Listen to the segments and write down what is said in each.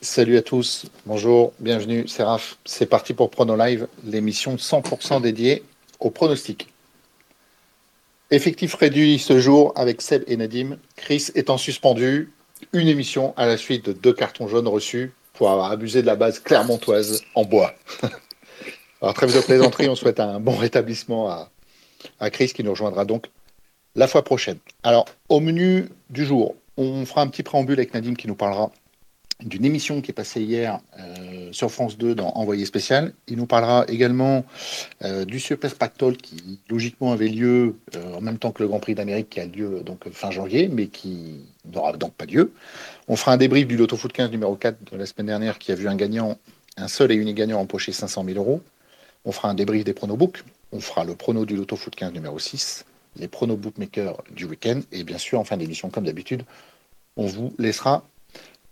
Salut à tous, bonjour, bienvenue, c'est Raph. C'est parti pour Prono Live, l'émission 100% dédiée au pronostic. Effectif réduit ce jour avec Seb et Nadim. Chris étant suspendu, une émission à la suite de deux cartons jaunes reçus pour avoir abusé de la base clermontoise en bois. Alors, trêve de plaisanterie, on souhaite un bon rétablissement à, à Chris qui nous rejoindra donc la fois prochaine. Alors, au menu du jour, on fera un petit préambule avec Nadim qui nous parlera d'une émission qui est passée hier euh, sur France 2 dans Envoyé spécial. Il nous parlera également euh, du Super Pactol qui logiquement avait lieu euh, en même temps que le Grand Prix d'Amérique qui a lieu fin janvier, mais qui n'aura donc pas lieu. On fera un débrief du Loto Foot 15 numéro 4 de la semaine dernière qui a vu un gagnant, un seul et unique gagnant empocher 500 000 euros. On fera un débrief des pronobooks. On fera le prono du Loto Foot 15 numéro 6, les pronos bookmakers du week-end et bien sûr en fin d'émission comme d'habitude, on vous laissera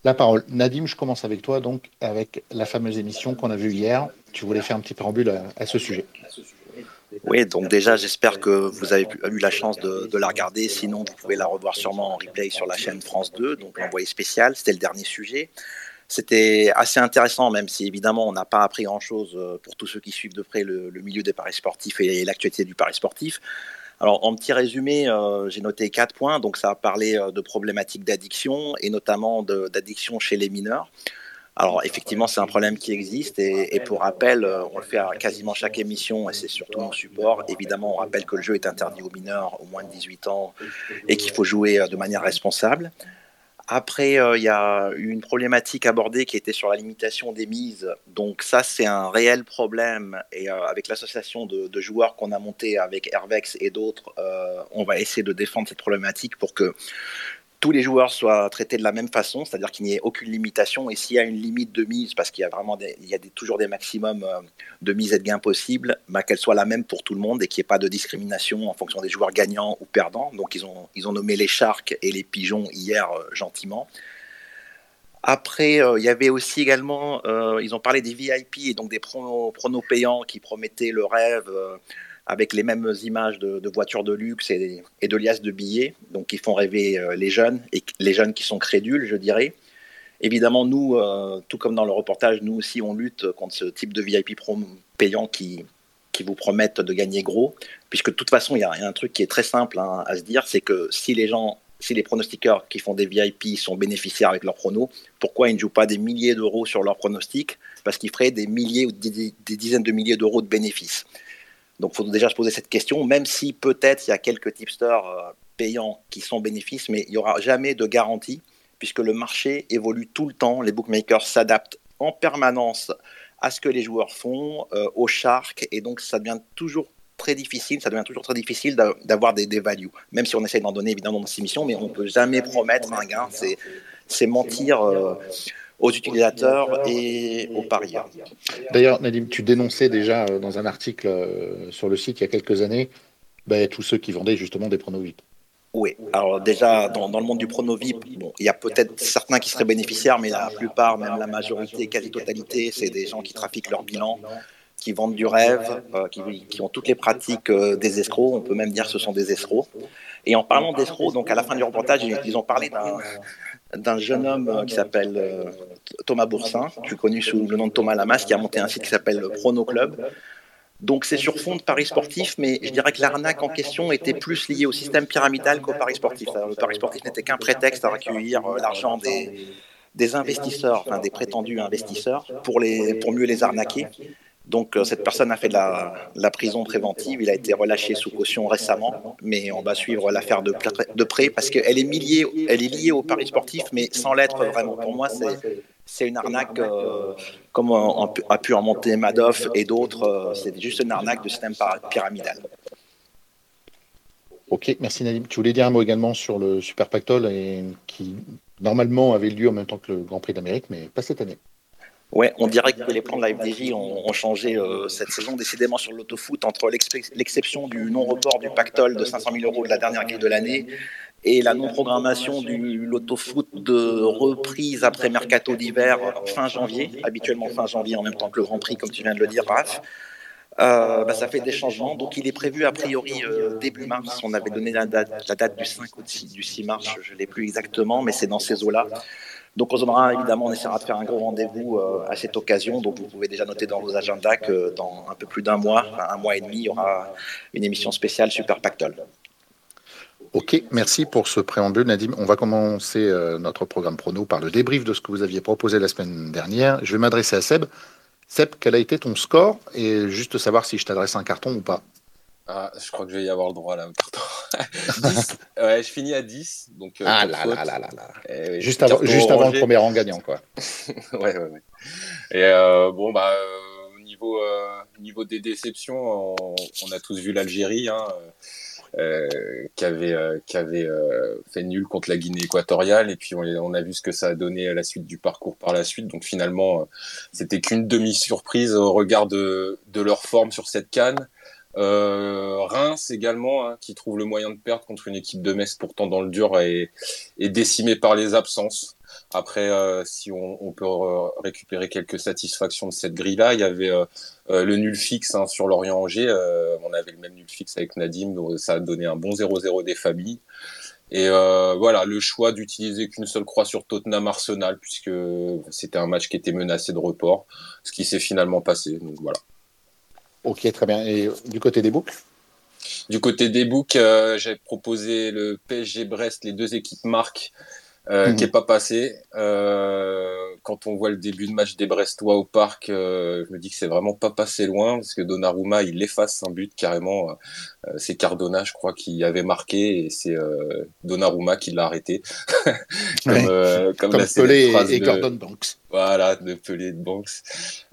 la parole. Nadim, je commence avec toi, donc, avec la fameuse émission qu'on a vue hier. Tu voulais faire un petit préambule à, ce sujet. Oui, donc déjà, j'espère que vous avez eu la chance de, la regarder. Sinon, vous pouvez la revoir sûrement en replay sur la chaîne France 2, donc l'envoyé spécial. C'était le dernier sujet. C'était assez intéressant, même si évidemment on n'a pas appris grand-chose euh, pour tous ceux qui suivent de près le, milieu des paris sportifs et l'actualité du pari sportif. Alors, en petit résumé, euh, j'ai noté quatre points. Donc, ça a parlé euh, de problématiques d'addiction et notamment d'addiction chez les mineurs. Alors, effectivement, c'est un problème qui existe. Et, pour rappel, euh, on le fait à quasiment chaque émission et c'est surtout mon support. Évidemment, on rappelle que le jeu est interdit aux mineurs au moins de 18 ans et qu'il faut jouer de manière responsable. Après, euh, il y a une problématique abordée qui était sur la limitation des mises. Donc ça, c'est un réel problème. Et euh, avec l'association de, joueurs qu'on a monté avec Hervex et d'autres, euh, on va essayer de défendre cette problématique pour que tous les joueurs soient traités de la même façon, c'est-à-dire qu'il n'y ait aucune limitation. Et s'il y a une limite de mise, parce qu'il y a vraiment il y a toujours des maximums euh, de mise et de gains possibles, bah, qu'elle soit la même pour tout le monde et qu'il n'y ait pas de discrimination en fonction des joueurs gagnants ou perdants. Donc ils ont, ils ont nommé les Sharks et les Pigeons hier euh, gentiment. Après, euh, il y avait aussi également, ils ont parlé des VIP et donc des pronos, payants qui promettaient le rêve avec les mêmes images de, voitures de luxe et, de liasses de billets, donc qui font rêver euh, les jeunes, et les jeunes qui sont crédules, je dirais. Évidemment, nous, euh, tout comme dans le reportage, nous aussi, on lutte contre ce type de VIP payant qui, qui vous promettent de gagner gros, puisque de toute façon, il y, a un truc qui est très simple hein, à se dire, c'est que si les gens, si les pronostiqueurs qui font des VIP sont bénéficiaires avec leurs pronos, pourquoi ils ne jouent pas des milliers d'euros sur leurs pronostics Parce qu'ils feraient des milliers ou des dizaines de milliers d'euros de bénéfices. Donc il faut déjà se poser cette question, même si peut-être il y a quelques tipsters euh, payants qui sont bénéfices, mais il n'y aura jamais de garantie, puisque le marché évolue tout le temps, les bookmakers s'adaptent en permanence à ce que les joueurs font, euh, aux sharks, et donc ça devient toujours très difficile, ça devient toujours très difficile d'avoir des, des values, même si on essaie d'en donner évidemment dans ces émissions, mais on ne peut jamais promettre un gain, c'est mentir. Euh, aux utilisateurs et aux parieurs. D'ailleurs, Nadim, tu dénonçais déjà euh, dans un article euh, sur le site il y a quelques années ben, tous ceux qui vendaient justement des pronos VIP. Oui, alors déjà, dans, le monde du prono VIP, bon, il y a peut-être certains qui seraient bénéficiaires, mais la plupart, même la majorité, quasi-totalité, c'est des gens qui trafiquent leur bilan, qui vendent du rêve, euh, qui, ont toutes les pratiques des escrocs. On peut même dire que ce sont des escrocs. Et en parlant d'escrocs, donc à la fin du reportage, ils ont parlé d'un d'un jeune homme euh, qui s'appelle euh, Thomas Boursin, plus connu sous le nom de Thomas Lamas, qui a monté un site qui s'appelle Prono Club. Donc c'est sur fond de paris sportif, mais je dirais que l'arnaque en question était plus liée au système pyramidal qu'au paris sportif. le paris sportif n'était qu'un prétexte à recueillir euh, l'argent des, des investisseurs, enfin des prétendus investisseurs, pour, les, pour mieux les arnaquer. Donc euh, cette personne a fait de la, prison préventive, il a été relâché sous caution récemment, mais on va suivre l'affaire de, près parce qu'elle est, liée, elle est liée au paris sportif, mais sans l'être vraiment. Pour moi, c'est une arnaque, euh, comme a pu en monter Madoff et d'autres, euh, c'est juste une arnaque de système pyramidal. Ok, merci Nadim. Tu voulais dire un mot également sur le Super Pactol et, qui normalement avait lieu en même temps que le Grand Prix d'Amérique, mais pas cette année. Ouais, on dirait que les plans de la FDJ ont, changé euh, cette saison, décidément sur l'autofoot, entre l'exception du non-report du pactole de 500 000 euros de la dernière grille de l'année et la non-programmation du loto-foot de reprise après mercato d'hiver fin janvier, habituellement fin janvier en même temps que le Grand Prix, comme tu viens de le dire, Raph. Euh, bah, ça fait des changements. Donc il est prévu a priori euh, début mars. On avait donné la date, la date du 5 ou du 6 mars, je ne l'ai plus exactement, mais c'est dans ces eaux-là Donc on aura évidemment, on essaiera de faire un gros rendez-vous à cette occasion. Donc vous pouvez déjà noter dans vos agendas que dans un peu plus d'un mois, un mois et demi, il y aura une émission spéciale Super Pactol. Ok, merci pour ce préambule, Nadim. On va commencer euh, notre programme prono par le débrief de ce que vous aviez proposé la semaine dernière. Je vais m'adresser à Seb. Seb, quel a été ton score? Et juste savoir si je t'adresse un carton ou pas. Ah, je crois que je vais y avoir le droit là, un carton. 10. Ouais, je finis à 10. Donc, euh, ah là, là là là là eh juste avant, juste avant le premier rang gagnant, quoi. ouais, ouais, ouais. Et euh, bon, bah, au niveau, niveau des déceptions, on, a tous vu l'Algérie. Hein, euh, qui avait, euh, qui avait euh, fait nul contre la Guinée équatoriale. Et puis on, on, a vu ce que ça a donné à la suite du parcours par la suite. Donc finalement, c'était qu'une demi-surprise au regard de, de, leur forme sur cette canne. Euh, Reims également, hein, qui trouve le moyen de perdre contre une équipe de Metz pourtant dans le dur et, et décimée par les absences. Après, euh, si on, peut récupérer quelques satisfactions de cette grille-là, il y avait euh, le nul fixe hein, sur Lorient-Angers. on avait le même nul fixe avec Nadim, donc ça a donné un bon 0-0 des familles. Et voilà, le choix d'utiliser qu'une seule croix sur Tottenham Arsenal, puisque c'était un match qui était menacé de report, ce qui s'est finalement passé. Donc voilà. Ok, très bien. Et du côté des books? Du côté des books, j'ai proposé le PSG Brest, les deux équipes marquent euh, qui est mhm. pas passé. Euh, quand on voit le début de match des Brestois au parc, euh, je me dis que c'est vraiment pas passé loin parce que Donnarumma il efface un but carrément. Euh, c'est Cardona, je crois, qui avait marqué et c'est euh, Donnarumma qui l'a arrêté. comme, comme, la Pelé et, Gordon Banks. Voilà, de Pelé de Banks.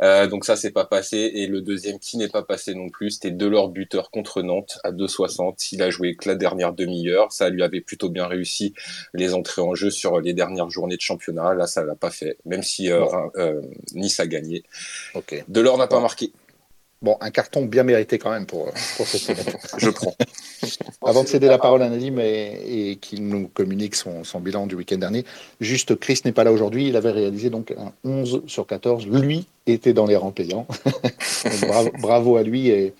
Euh, donc ça, c'est pas passé. Et le deuxième qui n'est pas passé non plus, c'était Delors buteur contre Nantes à 2,60. Il a joué que la dernière demi-heure. Ça lui avait plutôt bien réussi les entrées en jeu sur les dernières journées de championnat. Là, ça l'a pas fait, même si euh, euh, Nice a gagné. Okay. Delors n'a pas marqué. Bon, un carton bien mérité quand même pour, pour cette semaine. Je prends. Avant de céder la parole à Nadim et, et qu'il nous communique son, son, bilan du week-end dernier, juste Chris n'est pas là aujourd'hui. Il avait réalisé donc un 11 sur 14. Lui était dans les rangs payants. bravo, bravo, à lui et,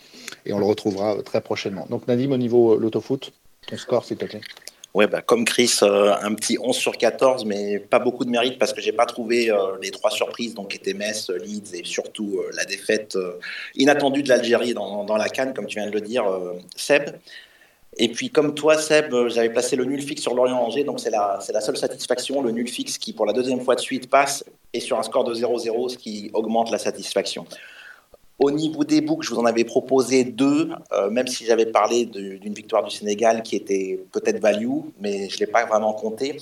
et, on le retrouvera très prochainement. Donc Nadim, au niveau l'autofoot, ton score s'il te plaît. Ouais, bah, comme Chris, euh, un petit 11 sur 14, mais pas beaucoup de mérite parce que j'ai pas trouvé euh, les trois surprises, donc étaient Metz, Leeds et surtout euh, la défaite inattendue de l'Algérie dans, dans, la Cannes, comme tu viens de le dire, Seb. Et puis, comme toi, Seb, j'avais placé le nul fixe sur Lorient-Angers, donc c'est la, la seule satisfaction, le nul fixe qui, pour la deuxième fois de suite, passe et sur un score de 0-0, ce qui augmente la satisfaction. Au niveau des books, je vous en avais proposé deux, euh, même si j'avais parlé d'une victoire du Sénégal qui était peut-être value, mais je ne l'ai pas vraiment compté.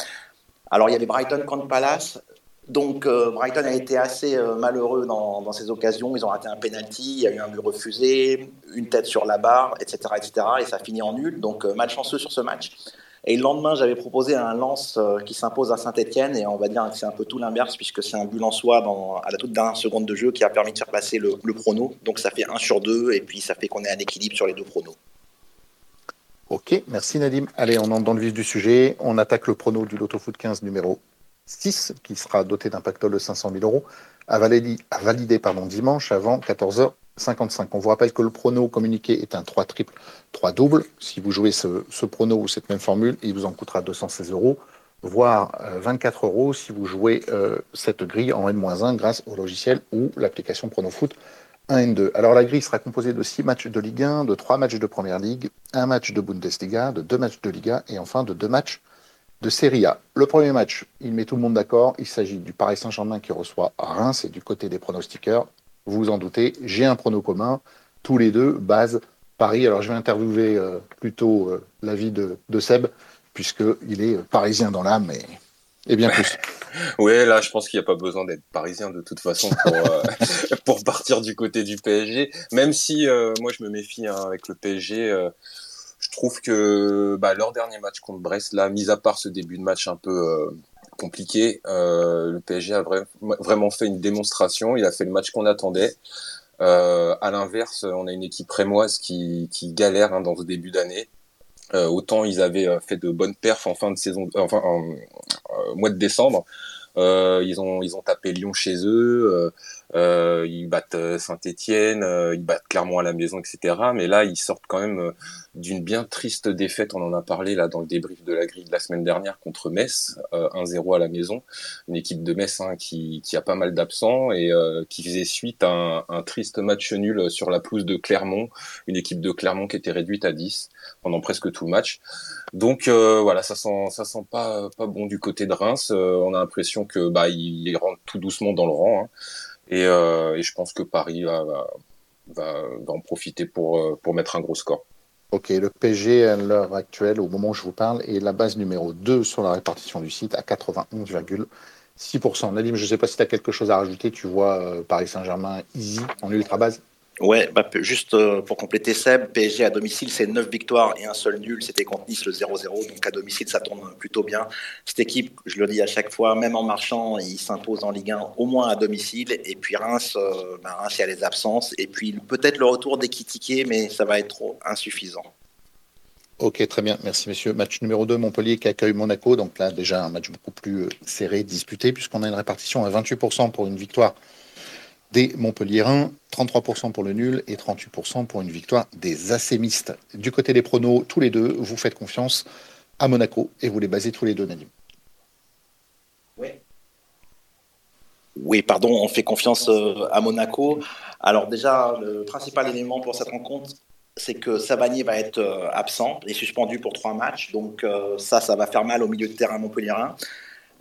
Alors, il y avait Brighton contre Palace. Donc, euh, Brighton a été assez euh, malheureux dans, ces occasions. Ils ont raté un penalty, il y a eu un but refusé, une tête sur la barre, etc., etc. Et ça finit en nul. Donc, malchanceux sur ce match. Et le lendemain, j'avais proposé un lance euh, qui s'impose à Saint-Etienne, et on va dire que c'est un peu tout l'inverse, puisque c'est un but en soi dans, à la toute dernière seconde de jeu qui a permis de faire passer le, prono. Donc ça fait 1 sur 2, et puis ça fait qu'on ait un équilibre sur les deux pronos. Ok, merci Nadim. Allez, on entre dans le vif du sujet. On attaque le prono du Loto Foot 15 numéro 6, qui sera doté d'un pactole de 500 000 euros, à valider, à pardon, dimanche avant 14h 55. On vous rappelle que le prono communiqué est un 3 triple, 3 double. Si vous jouez ce, prono ou cette même formule, il vous en coûtera 216 euros, voire 24 euh, euros si vous jouez euh, cette grille en N-1 grâce au logiciel ou l'application PronoFoot 1 N2. Alors la grille sera composée de 6 matchs de Ligue 1, de 3 matchs de Première Ligue, un match de Bundesliga, de 2 matchs de Liga et enfin de 2 matchs de Serie A. Le premier match, il met tout le monde d'accord. Il s'agit du Paris Saint-Germain qui reçoit Reims et du côté des pronostiqueurs, vous vous en doutez, j'ai un prono commun, tous les deux, base Paris. Alors je vais interviewer euh, plutôt euh, l'avis de, Seb, puisqu'il est parisien dans l'âme et, bien plus. oui, là je pense qu'il n'y a pas besoin d'être parisien de toute façon pour, euh, pour partir du côté du PSG, même si moi je me méfie hein, avec le PSG. je trouve que bah, leur dernier match contre Brest, là, mis à part ce début de match un peu compliqué. Euh, le PSG a vraiment fait une démonstration. Il a fait le match qu'on attendait. Euh, à l'inverse, on a une équipe rémoise qui, galère hein, dans ce début d'année. Euh, autant ils avaient fait de bonnes perfs en fin de saison, enfin en, mois de décembre. ils ont ils ont tapé Lyon chez eux. Euh, ils battent euh, Saint-Étienne, euh, ils battent Clermont à la maison, etc. Mais là, ils sortent quand même d'une bien triste défaite. On en a parlé là dans le débrief de la grille de la semaine dernière contre Metz, 1-0 à la maison. Une équipe de Metz hein, qui, qui, a pas mal d'absents et qui faisait suite à un, un, triste match nul sur la pelouse de Clermont, une équipe de Clermont qui était réduite à 10 pendant presque tout le match. Donc voilà, ça sent ça sent pas pas bon du côté de Reims. on a l'impression que bah ils rentrent tout doucement dans le rang. Hein. Euh, et, je pense que Paris va, en profiter pour, euh, pour mettre un gros score. Ok, le PSG à l'heure actuelle, au moment où je vous parle, est la base numéro 2 sur la répartition du site à 91,6%. Nadim, je ne sais pas si tu as quelque chose à rajouter. Tu vois euh, Paris Saint-Germain easy en ultra base Ouais, bah, juste euh, pour compléter Seb, PSG à domicile, c'est 9 victoires et un seul nul. C'était contre Nice le 0-0. Donc à domicile, ça tourne plutôt bien. Cette équipe, je le dis à chaque fois, même en marchant, il s'impose en Ligue 1 au moins à domicile. Et puis Reims, euh, bah, Reims, il y a les absences. Et puis peut-être le retour d'Ekitike, mais ça va être trop insuffisant. Ok, très bien. Merci, messieurs. Match numéro 2, Montpellier qui accueille Monaco. Donc là, déjà, un match beaucoup plus euh, serré, disputé, puisqu'on a une répartition à 28% pour une victoire des Montpellierins, 33% pour le nul et 38% pour une victoire des Assémistes. Du côté des pronos, tous les deux, vous faites confiance à Monaco et vous les basez tous les deux, Nadim. Oui. Oui, pardon, on fait confiance euh, à Monaco. Alors déjà, le principal élément pour cette rencontre, c'est que Savanier va être euh, absent et suspendu pour trois matchs. Donc euh, ça, ça va faire mal au milieu de terrain montpellierin.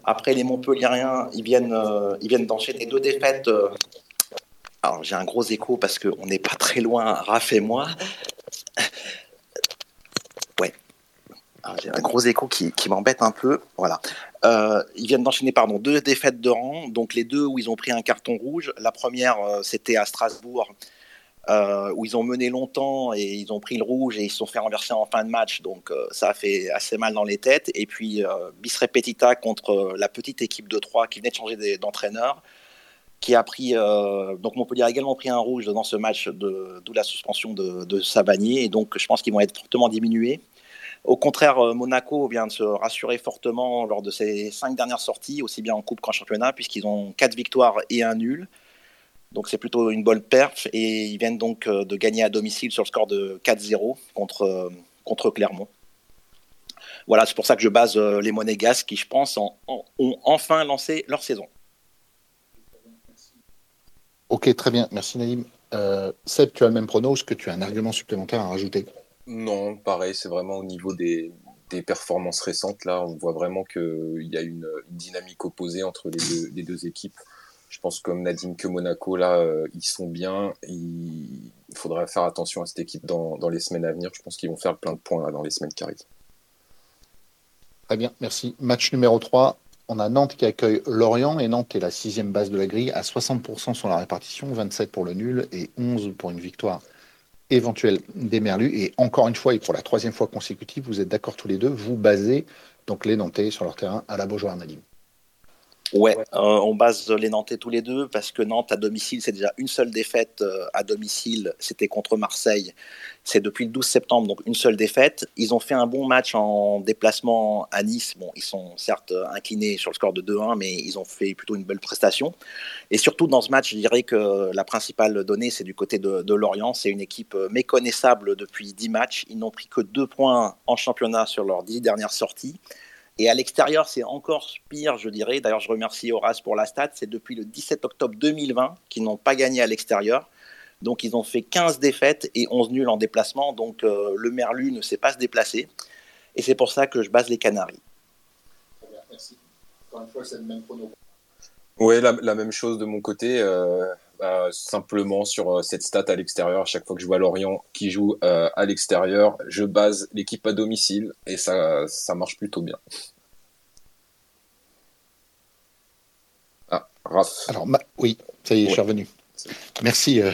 Après, les Montpelliérains, ils viennent, ils viennent d'enchaîner deux défaites alors j'ai un gros écho parce qu'on n'est pas très loin, Raph et moi. ouais. J'ai un gros écho qui, m'embête un peu. Voilà. Euh, ils viennent d'enchaîner pardon, deux défaites de rang, donc les deux où ils ont pris un carton rouge. La première, euh, c'était à Strasbourg, euh, où ils ont mené longtemps et ils ont pris le rouge et ils se sont fait renverser en fin de match. Donc ça a fait assez mal dans les têtes. Et puis bis repetita contre la petite équipe de Troyes qui venait de changer d'entraîneur qui a pris euh, donc Montpellier a également pris un rouge dans ce match, d'où la suspension de, de et donc je pense qu'ils vont être fortement diminués. Au contraire, euh, Monaco vient de se rassurer fortement lors de ses cinq dernières sorties, aussi bien en coupe qu'en championnat, puisqu'ils ont quatre victoires et un nul. Donc c'est plutôt une bonne perf, et ils viennent donc euh, de gagner à domicile sur le score de 4-0 contre, contre Clermont. Voilà, c'est pour ça que je base les Monégasques qui, je pense, ont enfin lancé leur saison. Ok, très bien. Merci Naïm. Euh, Seb, tu as le même prono. Est-ce que tu as un argument supplémentaire à rajouter? Non, pareil, c'est vraiment au niveau des, performances récentes. Là, on voit vraiment qu'il y a une, dynamique opposée entre les deux, équipes. Je pense comme Nadim que Monaco, là, euh, ils sont bien. Il faudra faire attention à cette équipe dans, dans les semaines à venir. Je pense qu'ils vont faire plein de points là, dans les semaines qui arrivent. Très bien, merci. Match numéro 3, on a Nantes qui accueille Lorient et Nantes est la sixième base de la grille à 60% sur la répartition, 27 pour le nul et 11 pour une victoire éventuelle des Merlus. Et encore une fois et pour la troisième fois consécutive, vous êtes d'accord tous les deux, vous basez donc les Nantais sur leur terrain à la Beaujoire Ouais, euh, on base les Nantais tous les deux parce que Nantes à domicile, c'est déjà une seule défaite euh, à domicile, c'était contre Marseille. C'est depuis le 12 septembre, donc une seule défaite. Ils ont fait un bon match en déplacement à Nice. Bon, ils sont certes inclinés sur le score de 2-1, mais ils ont fait plutôt une belle prestation. Et surtout dans ce match, je dirais que la principale donnée, c'est du côté de, de Lorient. C'est une équipe méconnaissable depuis 10 matchs. Ils n'ont pris que 2 points en championnat sur leurs 10 dernières sorties. Et à l'extérieur, c'est encore pire, je dirais. D'ailleurs, je remercie Horace pour la stat. C'est depuis le 17 octobre 2020 qu'ils n'ont pas gagné à l'extérieur. Donc, ils ont fait 15 défaites et 11 nuls en déplacement. Donc, euh, le Merlu ne sait pas se déplacer. Et c'est pour ça que je base les Canaries. Merci. Encore une fois, c'est le même prono. Oui, la, même chose de mon côté. Euh, bah, simplement sur euh, cette stat à l'extérieur, à chaque fois que je vois Lorient qui joue euh, à l'extérieur, je base l'équipe à domicile et ça, ça marche plutôt bien. Ah, Raph. Alors, oui, ça y est, je suis revenu. Merci. Euh,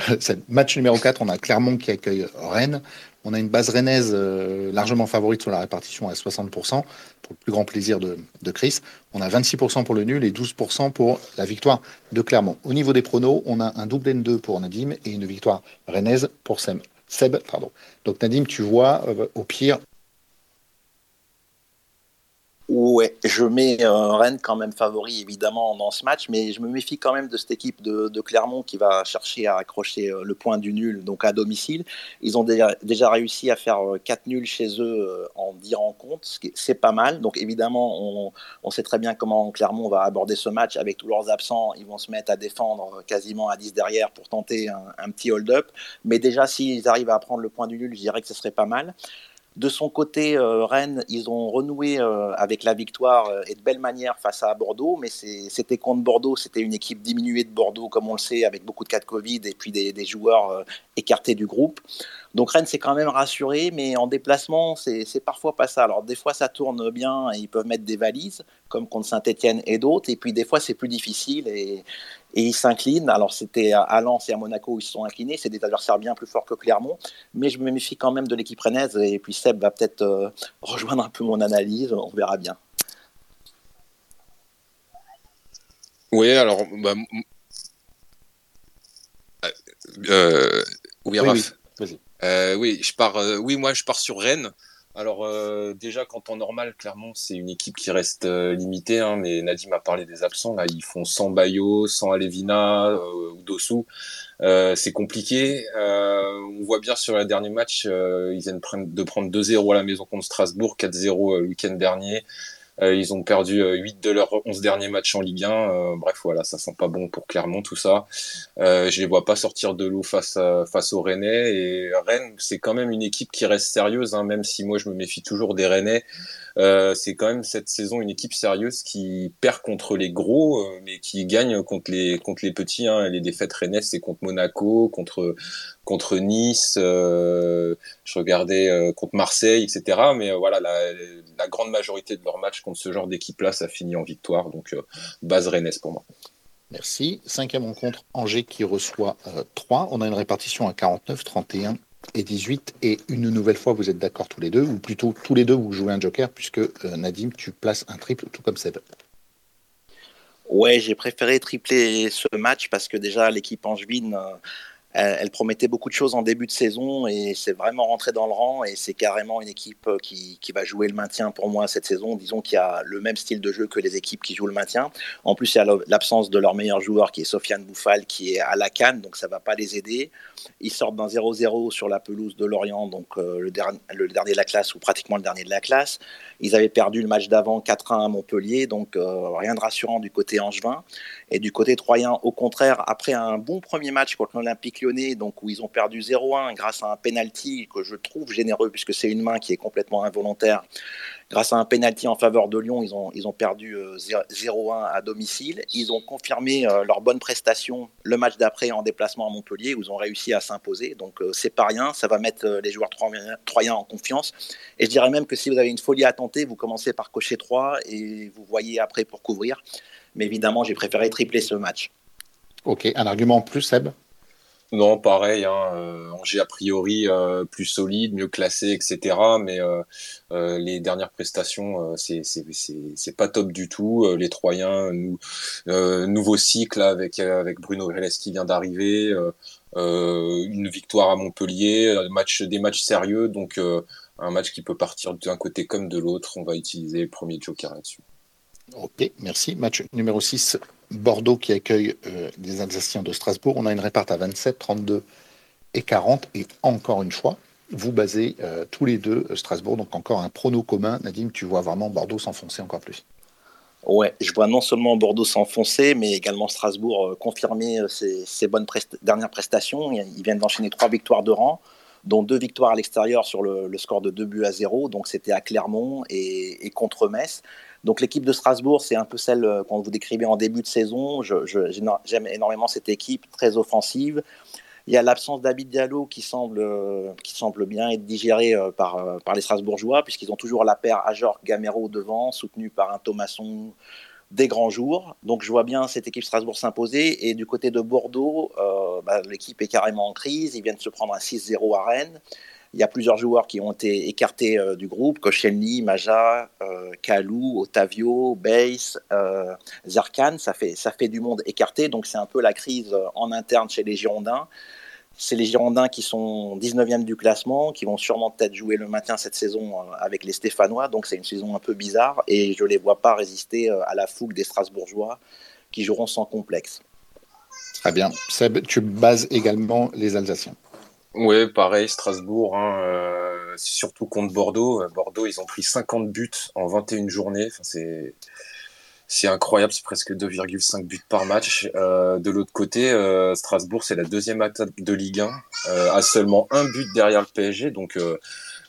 match numéro 4, on a Clermont qui accueille Rennes. On a une base rennaise euh, largement favorite sur la répartition à 60%, pour le plus grand plaisir de, Chris. On a 26% pour le nul et 12% pour la victoire de Clermont. Au niveau des pronos, on a un double N2 pour Nadim et une victoire rennaise pour Seb. Seb pardon. Donc Nadim, tu vois, euh, au pire, Ouais, je mets euh, Rennes quand même favori évidemment dans ce match, mais je me méfie quand même de cette équipe de, Clermont qui va chercher à accrocher euh, le point du nul, donc à domicile. Ils ont déjà, réussi à faire 4 euh, nuls chez eux en 10 rencontres, c'est pas mal. Donc évidemment, on, on, sait très bien comment Clermont va aborder ce match avec tous leurs absents. Ils vont se mettre à défendre quasiment à 10 derrière pour tenter un, un petit hold-up. Mais déjà, s'ils arrivent à prendre le point du nul, je dirais que ce serait pas mal. De son côté, euh, Rennes, ils ont renoué euh, avec la victoire euh, et de belle manière face à Bordeaux, mais c'était contre Bordeaux, c'était une équipe diminuée de Bordeaux, comme on le sait, avec beaucoup de cas de Covid et puis des, joueurs écartés du groupe. Donc Rennes s'est quand même rassuré, mais en déplacement, c'est parfois pas ça. Alors des fois, ça tourne bien et ils peuvent mettre des valises, comme contre Saint-Etienne et d'autres, et puis des fois, c'est plus difficile et ils s'inclinent. Alors c'était à Lens et à Monaco où ils se sont inclinés, c'est des adversaires bien plus forts que Clermont, mais je me méfie quand même de l'équipe rennaise et puis Seb va peut-être euh, rejoindre un peu mon analyse, on verra bien. Oui, alors bah, euh, oui, euh, oui, je pars. oui, moi je pars sur Rennes. Alors euh, déjà, quand en normal, clairement, c'est une équipe qui reste euh, limitée. Hein, mais Nadim a parlé des absents. Là, ils font sans Bayo, sans Alevina euh, ou Dossou. c'est compliqué. on voit bien sur le dernier match, ils viennent de prendre 2-0 à la maison contre Strasbourg, 4-0 le week-end dernier. Euh, ils ont perdu 8 euh, de leurs 11 derniers matchs en Ligue 1. Euh, bref, voilà, ça sent pas bon pour Clermont, tout ça. je les vois pas sortir de l'eau face, face aux Rennais. Et Rennes, c'est quand même une équipe qui reste sérieuse, hein, même si moi je me méfie toujours des Rennais. Euh, c'est quand même cette saison une équipe sérieuse qui perd contre les gros, euh, mais qui gagne contre les contre les petits. Hein. Les défaites rennaises, c'est contre Monaco, contre contre Nice. Euh, je regardais contre Marseille, etc. Mais voilà, la, la, grande majorité de leurs matchs contre ce genre d'équipe-là, ça finit en victoire. Donc base rennaise pour moi. Merci. Cinquième rencontre, Angers qui reçoit 3. On a une répartition à 49, 31 et 18. Et une nouvelle fois, vous êtes d'accord tous les deux, ou plutôt tous les deux, vous jouez un joker, puisque euh, Nadim, tu places un triple, tout comme Seb. Ouais, j'ai préféré tripler ce match parce que déjà, l'équipe angevine elle, promettait beaucoup de choses en début de saison et c'est vraiment rentré dans le rang et c'est carrément une équipe euh, qui, va jouer le maintien pour moi cette saison. Disons qu'il y a le même style de jeu que les équipes qui jouent le maintien. En plus, il y a l'absence de leur meilleur joueur qui est Sofiane Bouffal qui est à la canne, donc ça va pas les aider. Ils sortent d'un 0-0 sur la pelouse de Lorient, donc euh, le, dernier, le dernier de la classe ou pratiquement le dernier de la classe. Ils avaient perdu le match d'avant 4-1 à Montpellier, donc euh, rien de rassurant du côté angevin. Et du côté troyen, au contraire, après un bon premier match contre l'Olympique donc où ils ont perdu 0-1 grâce à un penalty que je trouve généreux puisque c'est une main qui est complètement involontaire. Grâce à un penalty en faveur de Lyon, ils ont, ils ont perdu 0-1 euh, à domicile. Ils ont confirmé euh, leur bonne prestation le match d'après en déplacement à Montpellier où ils ont réussi à s'imposer. Donc euh, c'est pas rien, ça va mettre les joueurs troyens en confiance. Et je dirais même que si vous avez une folie à tenter, vous commencez par cocher 3 et vous voyez après pour couvrir. Mais évidemment, j'ai préféré tripler ce match. Ok, un argument en plus, Seb? Non, pareil. Hein, euh, Angers a priori euh, plus solide, mieux classé, etc. Mais euh, les dernières prestations, c'est c'est pas top du tout. les Troyens, nous, nouveau cycle avec avec Bruno Vélez qui vient d'arriver, une victoire à Montpellier, match des matchs sérieux, donc un match qui peut partir d'un côté comme de l'autre. On va utiliser le premier joker là-dessus. Ok, merci. Match numéro 6, Bordeaux qui accueille euh, les Alsaciens de Strasbourg. On a une réparte à 27, 32 et 40. Et encore une fois, vous basez euh, tous les deux euh, Strasbourg, donc encore un prono commun. Nadim, tu vois vraiment Bordeaux s'enfoncer encore plus. Ouais, je vois non seulement Bordeaux s'enfoncer, mais également Strasbourg confirmer ses, bonnes dernières prestations. Ils viennent d'enchaîner trois victoires de rang, dont deux victoires à l'extérieur sur le, score de 2 buts à 0. Donc c'était à Clermont et, contre Metz. Donc l'équipe de Strasbourg, c'est un peu celle euh, qu'on vous décrivait en début de saison. J'aime énormément cette équipe, très offensive. Il y a l'absence d'Abid Diallo qui semble, euh, qui semble bien être digéré euh, par, par les Strasbourgeois, puisqu'ils ont toujours la paire Ajor Gamero devant, soutenu par un Thomasson des grands jours. Donc je vois bien cette équipe Strasbourg s'imposer. Et du côté de Bordeaux, bah, l'équipe est carrément en crise. Ils viennent de se prendre un 6-0 à Rennes. Il y a plusieurs joueurs qui ont été écartés euh, du groupe Koscielny, Maja, euh, Kalou, Otavio, Bass, euh, Zarkan. Ça fait, ça fait du monde écarté. Donc c'est un peu la crise en interne chez les Girondins. C'est les Girondins qui sont 19e du classement, qui vont sûrement peut-être jouer le maintien cette saison euh, avec les Stéphanois. Donc c'est une saison un peu bizarre et je ne les vois pas résister euh, à la fougue des Strasbourgeois qui joueront sans complexe. Très bien. Seb, tu bases également les Alsaciens. Oui, pareil, Strasbourg, hein, euh, surtout contre Bordeaux. Bordeaux, ils ont pris 50 buts en 21 journées. Enfin, c'est c'est incroyable, c'est presque 2,5 buts par match. Euh, de l'autre côté, euh, Strasbourg, c'est la deuxième attaque de Ligue 1, euh, a seulement un but derrière le PSG. Donc,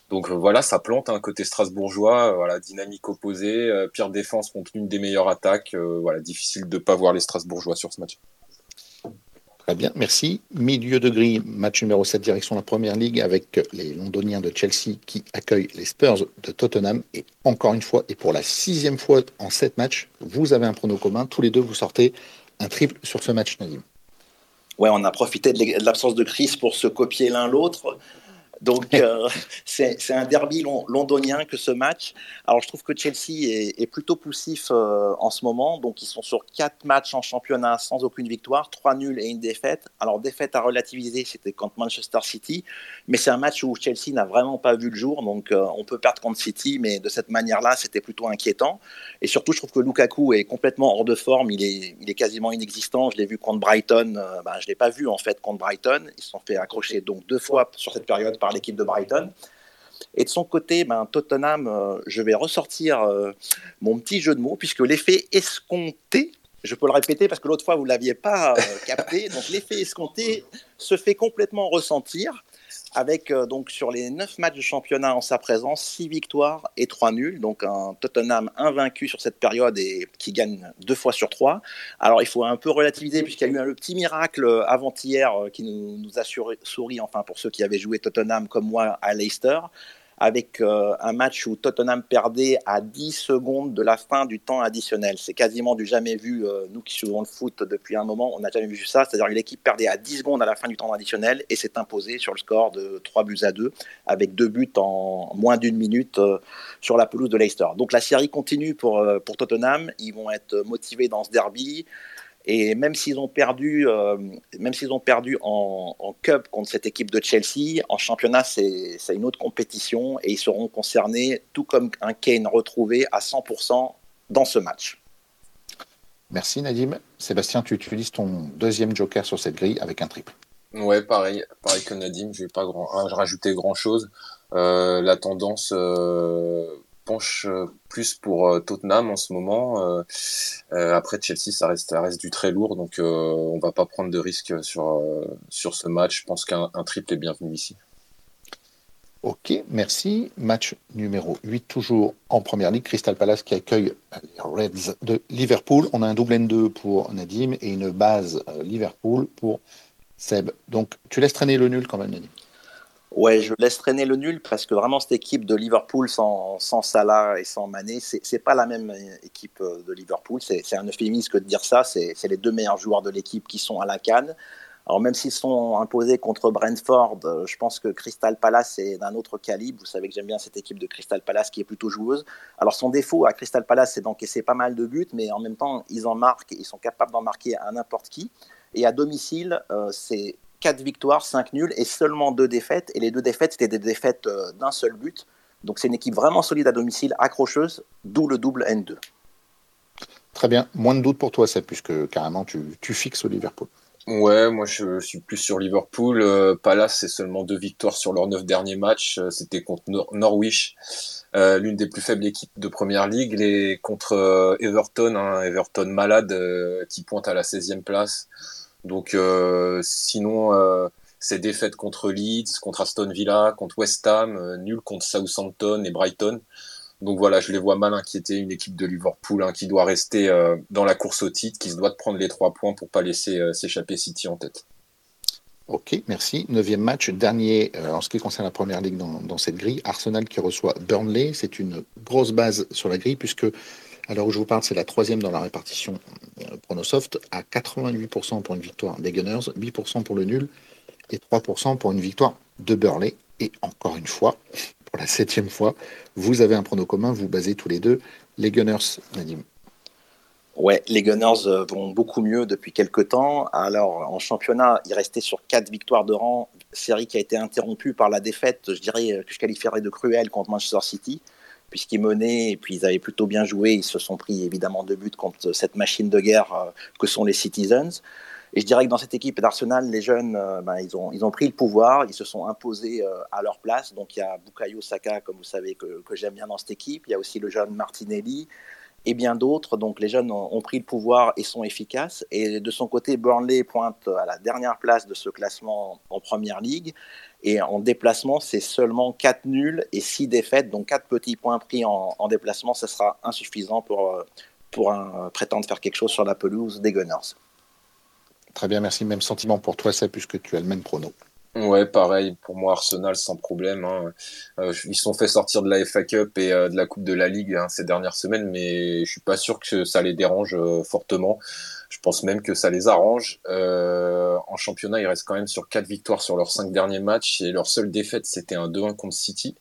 voilà, ça plante un hein, côté strasbourgeois, dynamique opposée, pire défense contre une des meilleures attaques. voilà, difficile de ne pas voir les Strasbourgeois sur ce match. Très bien, merci. Milieu de grille, match numéro 7, direction la Première Ligue avec les Londoniens de Chelsea qui accueillent les Spurs de Tottenham. Et encore une fois, et pour la sixième fois en sept matchs, vous avez un prono commun. Tous les deux, vous sortez un triple sur ce match, Nadim. Ouais, on a profité de l'absence de Chris pour se copier l'un l'autre. Donc, euh, c'est un derby londonien que ce match. Alors, je trouve que Chelsea est, plutôt poussif euh, en ce moment. Donc, ils sont sur quatre matchs en championnat sans aucune victoire, trois nuls et une défaite. Alors, défaite à relativiser, c'était contre Manchester City. Mais c'est un match où Chelsea n'a vraiment pas vu le jour. Donc, euh, on peut perdre contre City, mais de cette manière-là, c'était plutôt inquiétant. Et surtout, je trouve que Lukaku est complètement hors de forme. Il est, il est quasiment inexistant. Je l'ai vu contre Brighton. Ben, je ne l'ai pas vu, en fait, contre Brighton. Ils se sont fait accrocher donc deux fois sur cette période l'équipe de Brighton. Et de son côté, ben, Tottenham, euh, je vais ressortir euh, mon petit jeu de mots, puisque l'effet escompté, je peux le répéter parce que l'autre fois, vous ne l'aviez pas euh, capté, donc l'effet escompté se fait complètement ressentir avec euh, donc sur les 9 matchs de championnat en sa présence, 6 victoires et 3 nuls. Donc un Tottenham invaincu sur cette période et qui gagne deux fois sur trois. Alors il faut un peu relativiser puisqu'il y a eu un, le petit miracle euh, avant-hier euh, qui nous, nous a souri, enfin pour ceux qui avaient joué Tottenham comme moi à Leicester avec euh, un match où Tottenham perdait à 10 secondes de la fin du temps additionnel. C'est quasiment du jamais vu, euh, nous qui suivons le foot depuis un moment, on n'a jamais vu ça, c'est-à-dire que l'équipe perdait à 10 secondes à la fin du temps additionnel et s'est imposée sur le score de 3 buts à 2, avec deux buts en moins d'une minute euh, sur la pelouse de Leicester. Donc la série continue pour, pour Tottenham, ils vont être motivés dans ce derby. Et même s'ils ont perdu, euh, même s'ils ont perdu en, Cup contre cette équipe de Chelsea, en championnat, c'est une autre compétition et ils seront concernés, tout comme un Kane retrouvé, à 100% dans ce match. Merci Nadim. Sébastien, tu utilises ton deuxième joker sur cette grille avec un triple. Ouais, pareil, pareil que Nadim, je vais pas grand, rajouter grand chose. Euh, la tendance euh, penche euh, plus pour euh, Tottenham en ce moment. Euh, après Chelsea, ça reste, du très lourd, donc on va pas prendre de risques sur, sur ce match. Je pense qu'un triple est bienvenu ici. Ok, merci. Match numéro 8, toujours en première ligue. Crystal Palace qui accueille les Reds de Liverpool. On a un double N2 pour Nadim et une base Liverpool pour Seb. Donc, tu laisses traîner le nul quand même, Nadim. Ouais, je laisse traîner le nul parce que vraiment cette équipe de Liverpool sans, sans Salah et sans Mané, c'est pas la même équipe euh, de Liverpool. C'est un euphémisme que de dire ça. C'est les deux meilleurs joueurs de l'équipe qui sont à la canne. Alors même s'ils sont imposés contre Brentford, euh, je pense que Crystal Palace est d'un autre calibre. Vous savez que j'aime bien cette équipe de Crystal Palace qui est plutôt joueuse. Alors son défaut à Crystal Palace, c'est d'encaisser pas mal de buts, mais en même temps, ils en marquent, ils sont capables d'en marquer à n'importe qui. Et à domicile, euh, c'est 4 victoires, 5 nuls et seulement 2 défaites. Et les deux défaites, c'était des défaites euh, d'un seul but. Donc c'est une équipe vraiment solide à domicile, accrocheuse, d'où le double N2. Très bien. Moins de doute pour toi, c'est puisque carrément tu, fixes au Liverpool. Ouais, moi je suis plus sur Liverpool. Euh, Palace, c'est seulement deux victoires sur leurs neuf derniers matchs. Euh, c'était contre Norwich, l'une des plus faibles équipes de Première Ligue, et contre Everton, hein, Everton malade qui pointe à la 16e place. Donc euh, sinon, euh, ces défaites contre Leeds, contre Aston Villa, contre West Ham, euh, nul contre Southampton et Brighton. Donc voilà, je les vois mal inquiéter une équipe de Liverpool hein, qui doit rester dans la course au titre, qui se doit de prendre les trois points pour pas laisser s'échapper City en tête. Ok, merci. Neuvième match, dernier en ce qui concerne la première ligue dans, cette grille. Arsenal qui reçoit Burnley. C'est une grosse base sur la grille puisque alors où je vous parle, c'est la troisième dans la répartition à 88% pour une victoire des Gunners, 8% pour le nul et 3% pour une victoire de Burley. Et encore une fois, pour la septième fois, vous avez un prono commun, vous basez tous les deux les Gunners, Nadim. Ouais, les Gunners euh, vont beaucoup mieux depuis quelques temps. Alors, en championnat, ils restaient sur quatre victoires de rang, série qui a été interrompue par la défaite, je dirais, que je qualifierais de cruelle contre Manchester City, puisqu'ils menaient et puis ils avaient plutôt bien joué. Ils se sont pris évidemment deux buts contre cette machine de guerre euh, que sont les Citizens. Et je dirais que dans cette équipe d'Arsenal, les jeunes, euh, ben, ils, ont, ils ont pris le pouvoir, ils se sont imposés à leur place. Donc il y a Bukayo Saka, comme vous savez, que, que j'aime bien dans cette équipe. Il y a aussi le jeune Martinelli et bien d'autres. Donc les jeunes ont, pris le pouvoir et sont efficaces. Et de son côté, Burnley pointe à la dernière place de ce classement en Première Ligue. Et en déplacement, c'est seulement 4 nuls et 6 défaites. Donc 4 petits points pris en, déplacement, ce sera insuffisant pour, euh, pour un, prétendre faire quelque chose sur la pelouse des Gunners. Très bien, merci. Même sentiment pour toi, c'est puisque tu as le même prono. Ouais, pareil, pour moi, Arsenal sans problème. Hein. Euh, ils sont fait sortir de la FA Cup et euh, de la Coupe de la Ligue hein, ces dernières semaines, mais je suis pas sûr que ça les dérange euh, fortement. Je pense même que ça les arrange. Euh, en championnat, ils restent quand même sur quatre victoires sur leurs cinq derniers matchs et leur seule défaite, c'était un 2-1 contre City,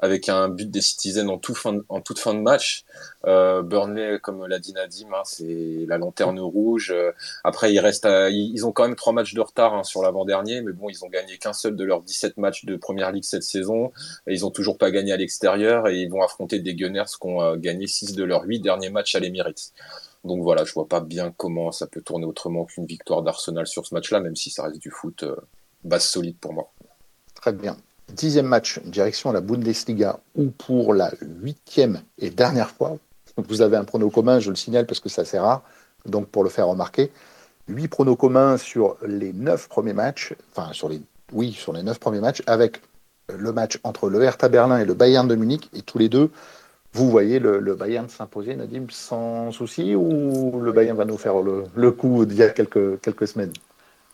avec un but des Citizens en, tout fin en toute fin de match. Euh, Burnley, comme l'a dit Nadim, hein, c'est la lanterne rouge. Euh, après, ils restent, ils ont quand même trois matchs de retard hein, sur l'avant-dernier, mais bon, ils ont gagné qu'un seul de leurs 17 matchs de Première Ligue cette saison. Ils ont toujours pas gagné à l'extérieur et ils vont affronter des Gunners qui ont euh, gagné six de leurs huit derniers matchs à l'Emirates. Donc voilà, je vois pas bien comment ça peut tourner autrement qu'une victoire d'Arsenal sur ce match-là, même si ça reste du foot euh, base solide pour moi. Très bien. Dixième match, direction la Bundesliga, ou pour la huitième et dernière fois, vous avez un prono commun, je le signale parce que ça c'est rare, donc pour le faire remarquer, huit pronos communs sur les neuf premiers matchs, enfin sur les, oui, sur les neuf premiers matchs, avec le match entre le Hertha Berlin et le Bayern de Munich, et tous les deux vous voyez le, Bayern s'imposer, Nadim, sans souci, ou le Bayern va nous faire le, coup d'il y a quelques, quelques semaines?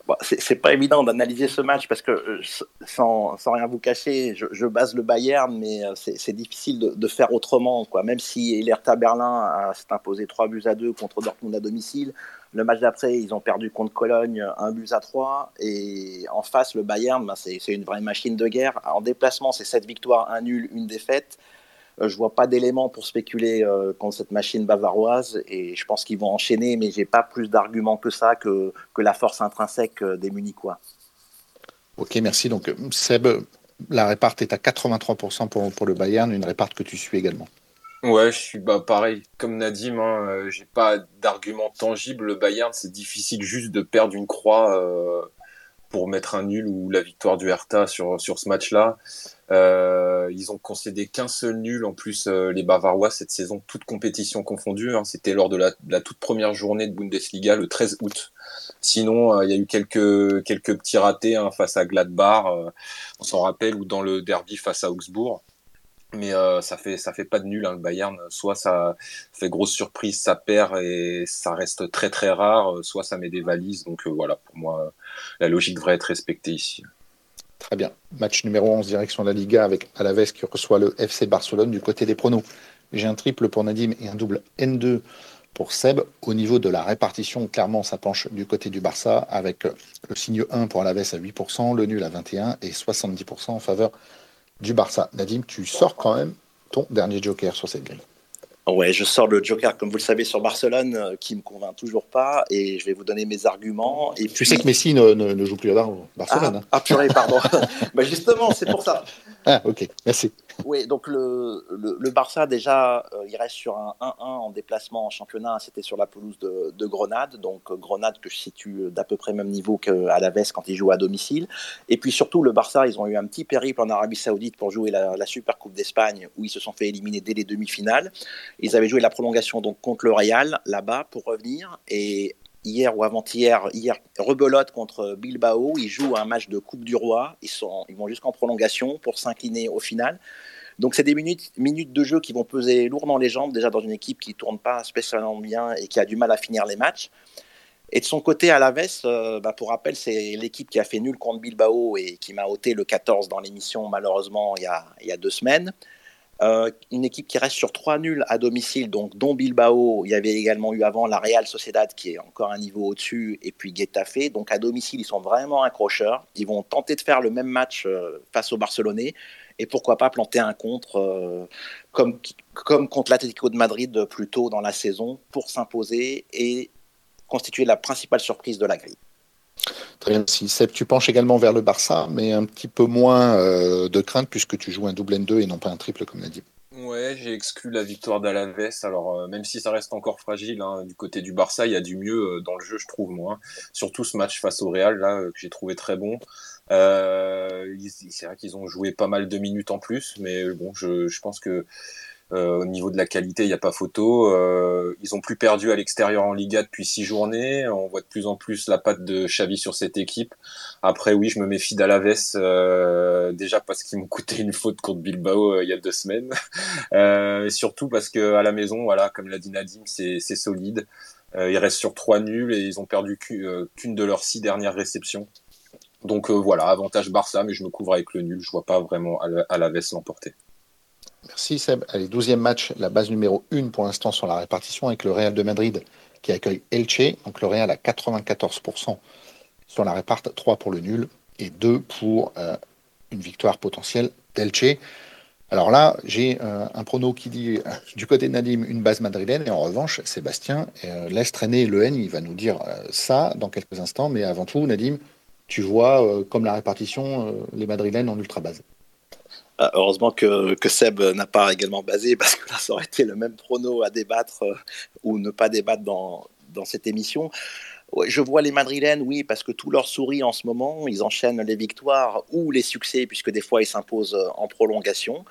Bon, C'est pas évident d'analyser ce match parce que, euh, sans, sans rien vous cacher, je, base le Bayern, mais euh, c'est difficile de, faire autrement. Même si l'Hertha Berlin s'est imposé 3 buts à 2 contre Dortmund à domicile, le match d'après, ils ont perdu contre Cologne 1 but à 3. Et en face, le Bayern, ben, c'est une vraie machine de guerre. En déplacement, c'est 7 victoires, 1 nul, une défaite. Euh, je vois pas d'éléments pour spéculer euh, contre cette machine bavaroise et je pense qu'ils vont enchaîner, mais j'ai pas plus d'arguments que ça que, que la force intrinsèque euh, des Munichois. Ok, merci. Donc Seb, la réparte est à 83% pour, pour le Bayern, une réparte que tu suis également. Ouais, je suis bah, pareil. Comme Nadim, hein, j'ai pas d'argument tangible. Le Bayern, c'est difficile juste de perdre une croix pour mettre un nul ou la victoire du Hertha sur, sur ce match-là. Euh, ils ont concédé qu'un seul nul en plus euh, les Bavarois cette saison, toute compétition confondue. Hein. C'était lors de la, la, toute première journée de Bundesliga le 13 août. Sinon, euh, il y a eu quelques quelques petits ratés hein, face à Gladbach, euh, on s'en rappelle, ou dans le derby face à Augsbourg. Mais ça fait ça fait pas de nul hein, le Bayern. Soit ça fait grosse surprise, ça perd et ça reste très très rare. Soit ça met des valises. Donc voilà, pour moi, la logique devrait être respectée ici. Très bien. Match numéro 11, direction de la Liga avec Alaves qui reçoit le FC Barcelone du côté des pronos. J'ai un triple pour Nadim et un double N2 pour Seb. Au niveau de la répartition, clairement, ça penche du côté du Barça avec le signe 1 pour Alaves à 8%, le nul à 21% et 70% en faveur du Barça. Nadim, tu sors quand même ton dernier joker sur cette grille. Ouais, je sors le Joker, comme vous le savez, sur Barcelone, euh, qui me convainc toujours pas, et je vais vous donner mes arguments. Et tu sais que Messi ne, ne, joue plus à Barcelone. Ah, hein. ah purée, pardon. bah justement, c'est pour ça. Ah, ok, merci. Oui, donc le, le, Barça, déjà, euh, il reste sur un 1-1 en déplacement en championnat. C'était sur la pelouse de, de, Grenade. Donc, euh, Grenade que je situe d'à peu près même niveau qu'à la Veste quand ils jouent à domicile. Et puis surtout, le Barça, ils ont eu un petit périple en Arabie Saoudite pour jouer la, la Super Coupe d'Espagne, où ils se sont fait éliminer dès les demi-finales. Ils avaient joué la prolongation donc contre le Real, là-bas, pour revenir. Et hier ou avant-hier, hier, rebelote contre Bilbao. Ils jouent un match de Coupe du Roi. Ils, sont, ils vont jusqu'en prolongation pour s'incliner au final. Donc, c'est des minutes, minutes de jeu qui vont peser lourd dans les jambes, déjà dans une équipe qui ne tourne pas spécialement bien et qui a du mal à finir les matchs. Et de son côté, à la euh, bah pour rappel, c'est l'équipe qui a fait nul contre Bilbao et qui m'a ôté le 14 dans l'émission, malheureusement, il y, a, il y a deux semaines. Euh, une équipe qui reste sur trois nuls à domicile, donc dont Bilbao, il y avait également eu avant la Real Sociedad qui est encore un niveau au-dessus, et puis Getafe. Donc à domicile, ils sont vraiment accrocheurs. Ils vont tenter de faire le même match euh, face au Barcelonais, et pourquoi pas planter un contre euh, comme, comme contre l'Atlético de Madrid plus tôt dans la saison pour s'imposer et constituer la principale surprise de la grille. Très bien, si Seb, tu penches également vers le Barça, mais un petit peu moins euh, de crainte puisque tu joues un double N2 et non pas un triple comme l'a dit. Ouais, j'ai exclu la victoire d'Alaves. Alors, euh, même si ça reste encore fragile, hein, du côté du Barça, il y a du mieux euh, dans le jeu, je trouve, moi. Surtout ce match face au Real, là, que j'ai trouvé très bon. c'est vrai qu'ils ont joué pas mal de minutes en plus, mais bon, je, je pense que au niveau de la qualité, il n'y a pas photo. Euh, ils ont plus perdu à l'extérieur en Liga depuis six journées. On voit de plus en plus la patte de Xavi sur cette équipe. Après, oui, je me méfie d'Alaves euh, déjà parce qu'ils m'ont coûté une faute contre Bilbao euh, il y a deux semaines, euh, et surtout parce que à la maison, voilà, comme l'a dit Nadim, c'est solide. ils restent sur trois nuls et ils ont perdu qu'une de leurs six dernières réceptions. Donc voilà, avantage Barça, mais je me couvre avec le nul. Je vois pas vraiment Alaves l'emporter. Merci Seb. Allez, 12e match, la base numéro 1 pour l'instant sur la répartition avec le Real de Madrid qui accueille Elche. Donc le Real à 94% sur la réparte, 3 pour le nul et 2 pour euh, une victoire potentielle d'Elche. Alors là, j'ai euh, un prono qui dit euh, du côté de Nadim une base madrilène et en revanche, Sébastien laisse traîner le N. Il va nous dire ça dans quelques instants. Mais avant tout, Nadim, tu vois comme la répartition les madrilènes en ultra base. Ah, heureusement que, que Seb n'a pas également basé, parce que ça aurait été le même prono à débattre euh, ou ne pas débattre dans, dans cette émission. je vois les Madrilènes, oui, parce que tout leur sourit en ce moment. Ils enchaînent les victoires ou les succès, puisque des fois, ils s'imposent euh, en prolongation.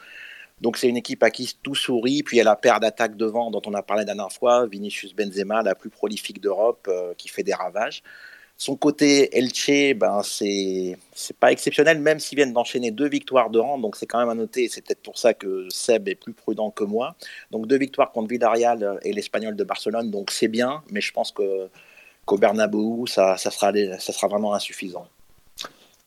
Donc, c'est une équipe à qui tout sourit. Puis, y a la paire d'attaques devant dont on a parlé la dernière fois, Vinicius Benzema, la plus prolifique d'Europe, euh, qui fait des ravages. Son côté Elche, ben c'est c'est pas exceptionnel, même s'ils viennent d'enchaîner deux victoires de rang, donc c'est quand même à noter. C'est peut-être pour ça que Seb est plus prudent que moi. Donc deux victoires contre Villarreal et l'Espagnol de Barcelone, donc c'est bien, mais je pense que qu'au Bernabeu, ça, ça, sera, ça sera vraiment insuffisant.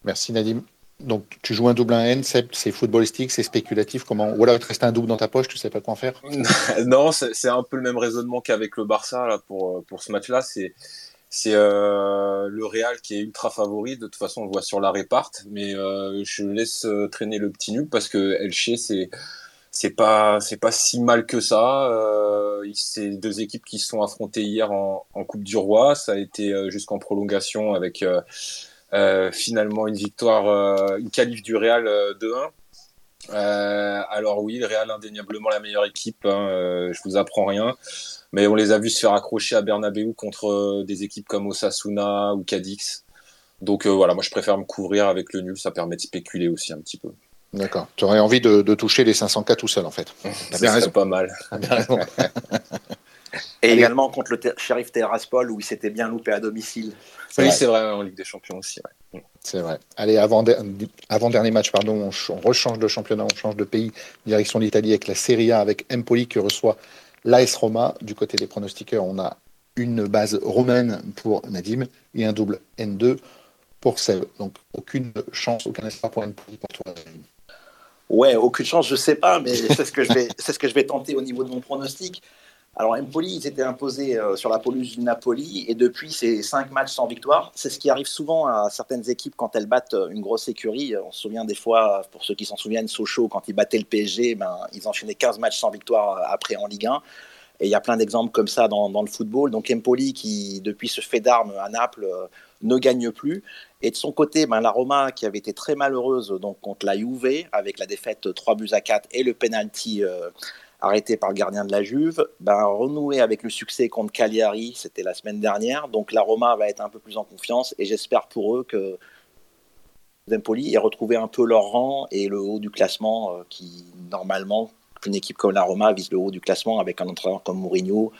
Merci Nadim. Donc tu joues un double 1 N, c'est footballistique, c'est spéculatif. Comment Ou alors il te reste un double dans ta poche, tu sais pas quoi en faire? Non, c'est un peu le même raisonnement qu'avec le Barça là, pour, pour ce match-là. C'est c'est euh, le Real qui est ultra favori. De toute façon, on le voit sur la réparte, mais euh, je laisse euh, traîner le petit nul parce que Elche, c'est c'est pas c'est pas si mal que ça. Euh, c'est deux équipes qui se sont affrontées hier en, Coupe du Roi. Ça a été jusqu'en prolongation avec finalement une victoire, une qualif du Real 2-1. alors oui, le Real indéniablement la meilleure équipe. Hein, je vous apprends rien mais on les a vus se faire accrocher à Bernabeu contre euh, des équipes comme Osasuna ou Cadix. Donc euh, voilà, moi je préfère me couvrir avec le nul, ça permet de spéculer aussi un petit peu. D'accord. Tu aurais envie de, toucher les 500K tout seul en fait. C'est pas mal. Et également contre le shérif Terraspol où il s'était bien loupé à domicile. Oui, c'est vrai, en Ligue des Champions aussi. C'est vrai. Allez, avant, avant dernier match, pardon, on, on, rechange de championnat, on change de pays, direction l'Italie avec la Serie A, avec Empoli qui reçoit l'AS Roma. Du côté des pronostiqueurs, on a une base romaine pour Nadim et un double N2 pour Seb. Donc aucune chance, aucun espoir pour pour toi. Ouais, aucune chance, je sais pas, mais c'est ce que je vais, c'est ce que je vais tenter au niveau de mon pronostic. Alors Empoli, ils étaient imposés euh, sur la pelouse du Napoli et depuis ces cinq matchs sans victoire, c'est ce qui arrive souvent à certaines équipes quand elles battent euh, une grosse écurie. On se souvient des fois, pour ceux qui s'en souviennent, Sochaux, quand ils battaient le PSG, ben, ils enchaînaient 15 matchs sans victoire euh, après en Ligue 1. Et il y a plein d'exemples comme ça dans, le football. Donc Empoli, qui depuis ce fait d'armes à Naples, ne gagne plus. Et de son côté, ben, la Roma, qui avait été très malheureuse donc, contre la Juve, avec la défaite 3 buts à 4 et le penalty arrêté par le gardien de la Juve, ben, avec le succès contre Cagliari, c'était la semaine dernière. Donc la Roma va être un peu plus en confiance et j'espère pour eux que Empoli ait retrouvé un peu leur rang et le haut du classement euh, qui, normalement, une équipe comme la Roma vise le haut du classement avec un entraîneur comme Mourinho.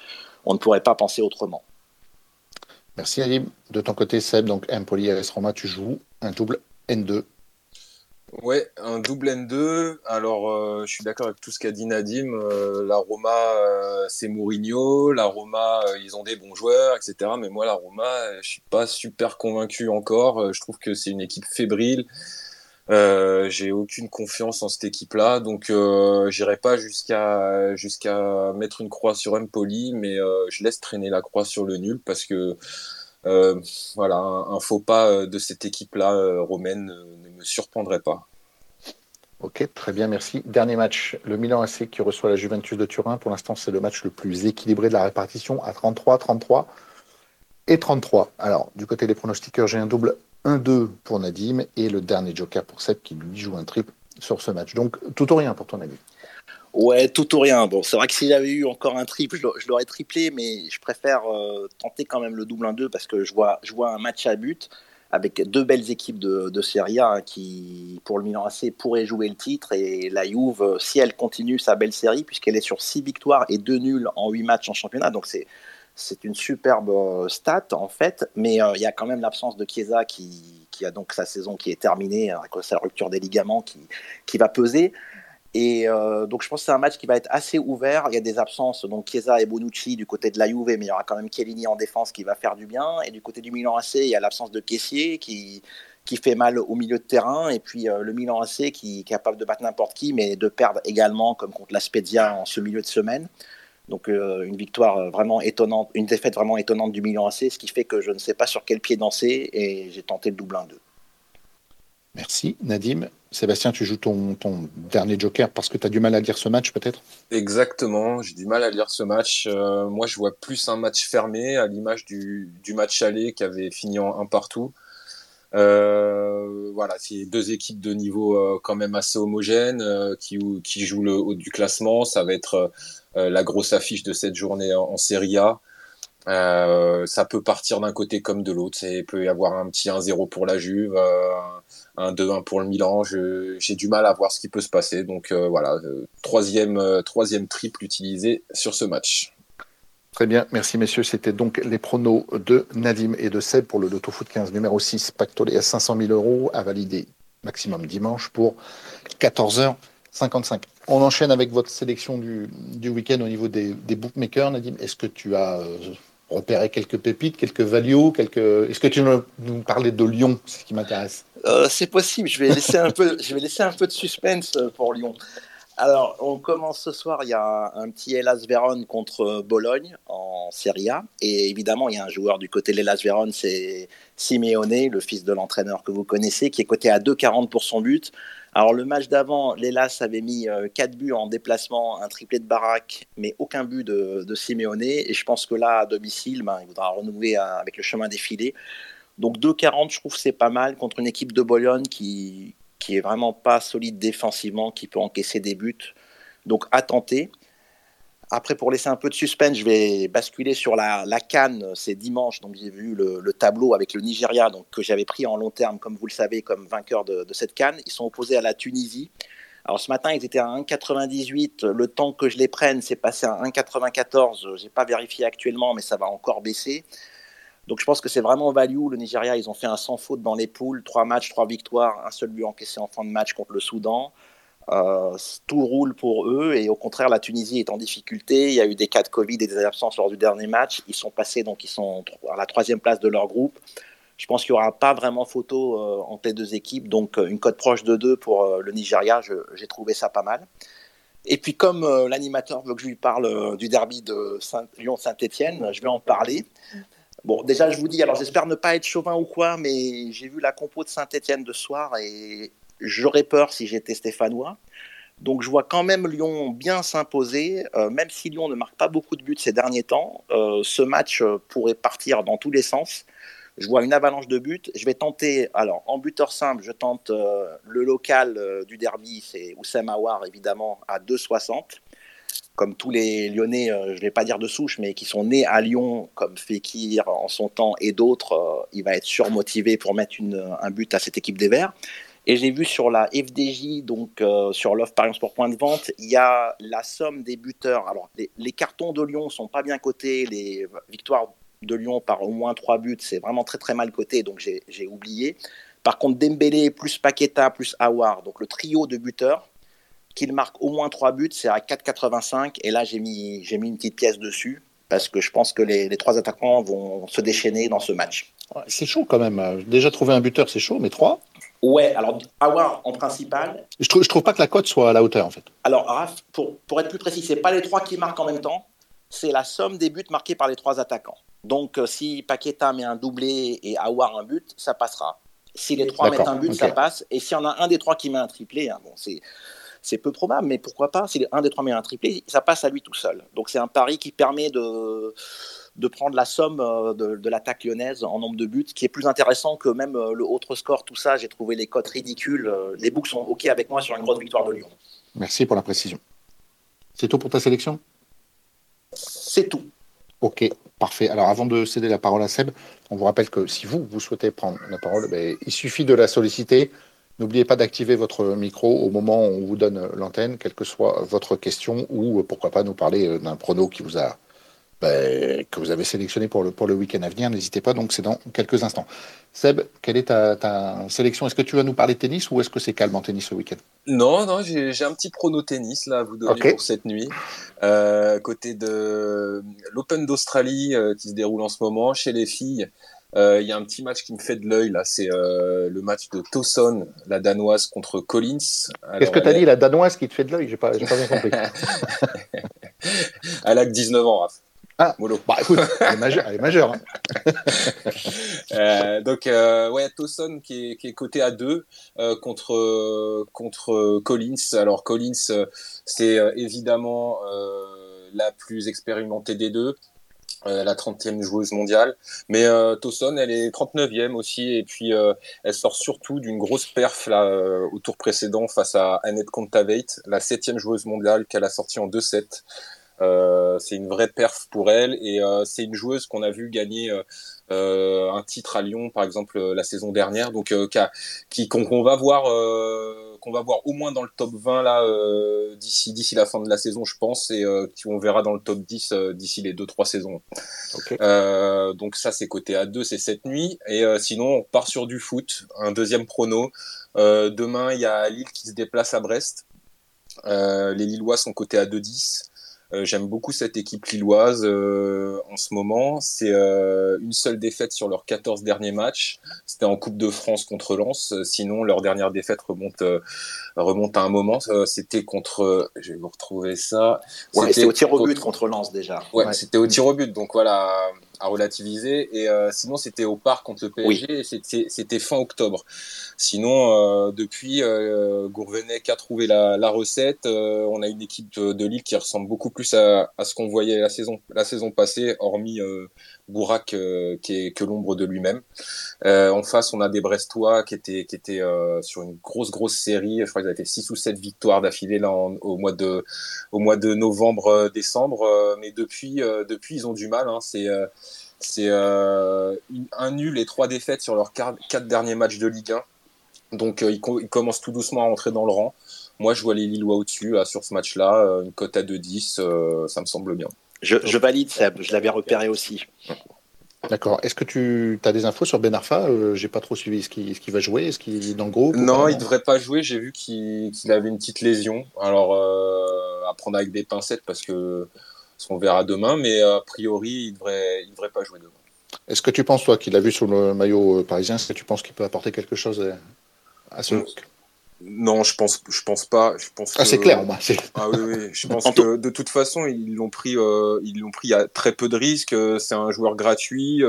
On ne pourrait pas penser autrement. Merci Ali. De ton côté, Seb, donc Empoli et Roma, tu joues un double N2 Ouais, un double N2. Alors, euh, je suis d'accord avec tout ce qu'a dit Nadim. Euh, la Roma, euh, c'est Mourinho. La Roma, ils ont des bons joueurs, etc. Mais moi, la Roma, je suis pas super convaincu encore. je trouve que c'est une équipe fébrile. Euh, j'ai aucune confiance en cette équipe-là, donc euh, j'irai pas jusqu'à jusqu'à mettre une croix sur Empoli, mais euh, je laisse traîner la croix sur le nul parce que euh, voilà, un, faux pas de cette équipe-là romaine ne me surprendrait pas. Ok, très bien, merci. Dernier match, le Milan AC qui reçoit la Juventus de Turin. Pour l'instant, c'est le match le plus équilibré de la répartition à 33, 33 et 33. Alors, du côté des pronostiqueurs, j'ai un double 1-2 pour Nadim et le dernier joker pour Seb qui lui joue un triple sur ce match. Donc tout ou rien pour ton avis. Ouais, tout ou rien. Bon, c'est vrai que si j'avais eu encore un triple, je l'aurais triplé, mais je préfère euh, tenter quand même le double 1-2 parce que je vois, un match à but avec deux belles équipes de, Serie A hein, qui, pour le Milan AC, pourraient jouer le titre. Et la Juve, si elle continue sa belle série, puisqu'elle est sur 6 victoires et 2 nuls en 8 matchs en championnat, donc c'est une superbe euh, stat en fait, mais euh, il y a quand même l'absence de Chiesa qui, a donc sa saison qui est terminée cause de sa rupture des ligaments qui va peser. Et euh, donc je pense que c'est un match qui va être assez ouvert. Il y a des absences, donc Chiesa et Bonucci du côté de la Juve, mais il y aura quand même Chiellini en défense qui va faire du bien. Et du côté du Milan AC, il y a l'absence de Caissier qui, qui fait mal au milieu de terrain. Et puis le Milan AC qui est capable de battre n'importe qui, mais de perdre également, comme contre la Spezia en ce milieu de semaine. Donc euh, une victoire vraiment étonnante, une défaite vraiment étonnante du Milan AC, ce qui fait que je ne sais pas sur quel pied danser et j'ai tenté le double 1-2. Merci Nadim. Sébastien, tu joues ton, dernier joker parce que tu as du mal à lire ce match peut-être? Exactement, j'ai du mal à lire ce match. Euh, moi je vois plus un match fermé à l'image du, match aller qui avait fini en un partout. Euh, voilà, c'est deux équipes de niveau quand même assez homogène qui, jouent le haut du classement. Ça va être euh, la grosse affiche de cette journée en, Serie A. Euh, ça peut partir d'un côté comme de l'autre. Il peut y avoir un petit 1-0 pour la Juve, euh, un 2-1 pour le Milan. J'ai du mal à voir ce qui peut se passer. Donc voilà, troisième, troisième triple utilisé sur ce match. Très bien, merci messieurs. C'était donc les pronos de Nadim et de Seb pour le Loto Foot 15 numéro 6, pactolé à 500 000 euros, à valider maximum dimanche pour 14h55. On enchaîne avec votre sélection du, week-end au niveau des, bookmakers. Nadim, est-ce que tu as repéré quelques pépites, quelques values quelques... Est-ce que tu veux nous parler de Lyon C'est ce qui m'intéresse. Euh, c'est possible. Je vais, laisser un peu, je vais laisser un peu de suspense euh, pour Lyon. Alors, on commence ce soir. Il y a un petit Hellas Vérone contre Bologne en Serie A. Et évidemment, il y a un joueur du côté de l'Hellas Vérone, c'est Simeone, le fils de l'entraîneur que vous connaissez, qui est coté à 2,40 pour son but. Alors le match d'avant, l'Elas avait mis 4 euh, buts en déplacement, un triplé de Barak, mais aucun but de, de Simeone. Et je pense que là, à domicile, ben, il voudra renouer euh, avec le chemin défilé. Donc 2,40, je trouve c'est pas mal contre une équipe de Bologne qui, qui est vraiment pas solide défensivement, qui peut encaisser des buts. Donc à tenter. Après, pour laisser un peu de suspense, je vais basculer sur la, la Cannes. C'est dimanche, donc j'ai vu le, tableau avec le Nigeria, donc, que j'avais pris en long terme, comme vous le savez, comme vainqueur de, cette Cannes. Ils sont opposés à la Tunisie. Alors ce matin, ils étaient à 1,98. Le temps que je les prenne, c'est passé à 1,94. Je n'ai pas vérifié actuellement, mais ça va encore baisser. Donc je pense que c'est vraiment value. Le Nigeria, ils ont fait un sans faute dans les poules. Trois matchs, trois victoires, un seul but encaissé en fin de match contre le Soudan. Euh, tout roule pour eux et au contraire la Tunisie est en difficulté. Il y a eu des cas de Covid et des absences lors du dernier match. Ils sont passés donc ils sont à la troisième place de leur groupe. Je pense qu'il n'y aura pas vraiment photo euh, entre les deux équipes, donc euh, une cote proche de 2 pour le Nigeria, j'ai trouvé ça pas mal. Et puis comme l'animateur veut que je lui parle du derby de Lyon-Saint-Etienne, je vais en parler. Bon, déjà, je vous dis, alors j'espère ne pas être chauvin ou quoi, mais j'ai vu la compo de Saint-Etienne de soir et J'aurais peur si j'étais stéphanois. Donc je vois quand même Lyon bien s'imposer, euh, même si Lyon ne marque pas beaucoup de buts ces derniers temps. Euh, ce match euh, pourrait partir dans tous les sens. Je vois une avalanche de buts. Je vais tenter, alors en buteur simple, je tente le local du derby, c'est Oussem Aouar évidemment à 2,60. Comme tous les Lyonnais, je ne vais pas dire de souche, mais qui sont nés à Lyon, comme Fekir en son temps et d'autres, il va être surmotivé pour mettre un but à cette équipe des Verts. Et j'ai vu sur la FDJ, donc euh, sur l'offre par pour point de vente, il y a la somme des buteurs. Alors, les, cartons de Lyon sont pas bien cotés. Les victoires de Lyon par au moins trois buts, c'est vraiment très très mal coté, donc j'ai oublié. Par contre, Dembélé plus Paqueta plus Awar, donc le trio de buteurs, qu'il marque au moins trois buts, c'est à 4,85. Et là, j'ai mis, mis une petite pièce dessus parce que je pense que les, les trois attaquants vont se déchaîner dans ce match. C'est chaud quand même. Déjà trouver un buteur, c'est chaud, mais trois Ouais, alors avoir en principal. Je trouve, je trouve pas que la cote soit à la hauteur en fait. Alors, Raph, pour, pour être plus précis, c'est pas les trois qui marquent en même temps, c'est la somme des buts marqués par les trois attaquants. Donc, euh, si Paqueta met un doublé et Awar un but, ça passera. Si les trois mettent un but, ça passe. Et s'il y en a un des trois qui met un triplé, hein, bon, c'est c'est peu probable, mais pourquoi pas Si un des trois met un triplé, ça passe à lui tout seul. Donc c'est un pari qui permet de, de prendre la somme euh, de, l'attaque lyonnaise en nombre de buts, qui est plus intéressant que même euh, le autre score, tout ça. J'ai trouvé les cotes ridicules. Euh, les books sont OK avec moi sur une grosse victoire de Lyon. Merci pour la précision. C'est tout pour ta sélection? C'est tout. Ok, parfait. Alors avant de céder la parole à Seb, on vous rappelle que si vous, vous souhaitez prendre la parole, ben, il suffit de la solliciter. N'oubliez pas d'activer votre micro au moment où on vous donne l'antenne, quelle que soit votre question, ou pourquoi pas nous parler d'un prono qui vous a ben, que vous avez sélectionné pour le, pour le week-end à venir. N'hésitez pas, donc c'est dans quelques instants. Seb, quelle est ta, sélection? Est-ce que tu vas nous parler de tennis ou est-ce que c'est calme en tennis ce week-end? Non, non, j'ai un petit prono tennis là à vous donner pour cette nuit. Euh, côté de l'Open d'Australie euh, qui se déroule en ce moment chez les filles. Euh, il y a un petit match qui me fait de l'œil là, c'est le match de Tosson, la danoise contre Collins. Qu'est-ce que tu as dit, la danoise qui te fait de l'œil? J'ai pas, pas bien compris. elle a que 19 ans, Raph. Ah, Molo. Bah écoute, elle est majeure. Hein. euh, donc, euh, ouais, Tosson qui est, qui est coté à 2 euh, contre, contre Collins. Alors, Collins, c'est euh, évidemment euh, la plus expérimentée des deux. la 30e joueuse mondiale. Mais euh, Tosson, elle est 39e aussi. Et puis, elle sort surtout d'une grosse perf là, au tour précédent face à Annette Kontaveit, la 7e joueuse mondiale qu'elle a sortie en 2-7. Euh, c'est une vraie perf pour elle et euh, c'est une joueuse qu'on a vu gagner euh, un titre à Lyon par exemple la saison dernière. Donc qui qu'on va voir qu'on va voir au moins dans le top 20 là d'ici d'ici la fin de la saison je pense. Et qu'on verra dans le top 10 d'ici les 2 3 saisons. donc ça c'est côté à 2 c'est cette nuit. Et sinon on part sur du foot. Un deuxième prono. Demain il y a Lille qui se déplace à Brest. Les Lillois sont cotés à 2-10 euh, j'aime beaucoup cette équipe lilloise euh, en ce moment. C'est euh, une seule défaite sur leurs 14 derniers matchs. C'était en Coupe de France contre Lens. Sinon, leur dernière défaite remonte, remonte à un moment. C'était contre... Je vais vous retrouver ça. c'était au tir au but contre Lens déjà. Ouais, c'était au tir au but. Donc voilà à relativiser. Et euh, sinon, c'était au parc contre le PSG. C'était fin octobre. Sinon, euh, depuis, euh, Gourvenec a trouvé la, la recette. Euh, on a une équipe de, de, Lille qui ressemble beaucoup plus à, à ce qu'on voyait la saison, la saison passée, hormis Bourak qui est que l'ombre de lui-même. en face, on a des Brestois qui étaient, qui étaient sur une grosse, grosse série. Je crois qu'ils avaient fait 6 ou 7 victoires d'affilée au mois de, au mois de novembre, décembre. mais depuis, depuis, ils ont du mal. Hein. C'est c'est euh, un nul et trois défaites sur leurs quatre derniers matchs de Ligue 1. Donc euh, ils, commencent tout doucement à entrer dans le rang. Moi, je vois les Lillois au-dessus sur ce match-là. Euh, une cote à 2-10, ça me semble bien. Je, valide, Seb. Je l'avais repéré aussi. D'accord. Est-ce que tu as des infos sur Ben Arfa J'ai pas trop suivi. Est-ce qu'il va jouer? Est-ce qu'il est dans le groupe Non, il devrait pas jouer. J'ai vu qu'il avait une petite lésion. Alors, à prendre avec des pincettes parce que on verra demain, mais a priori, il ne devrait, il devrait pas jouer demain. Est-ce que tu penses, toi, qu'il a vu sur le maillot euh, parisien, est-ce que tu penses qu'il peut apporter quelque chose euh, à ce non, je pense, je pense pas. Je pense ah, c'est clair. Bah, ah oui, oui. Je pense que de toute façon, ils l'ont pris, euh, ils l'ont pris à très peu de risques. C'est un joueur gratuit.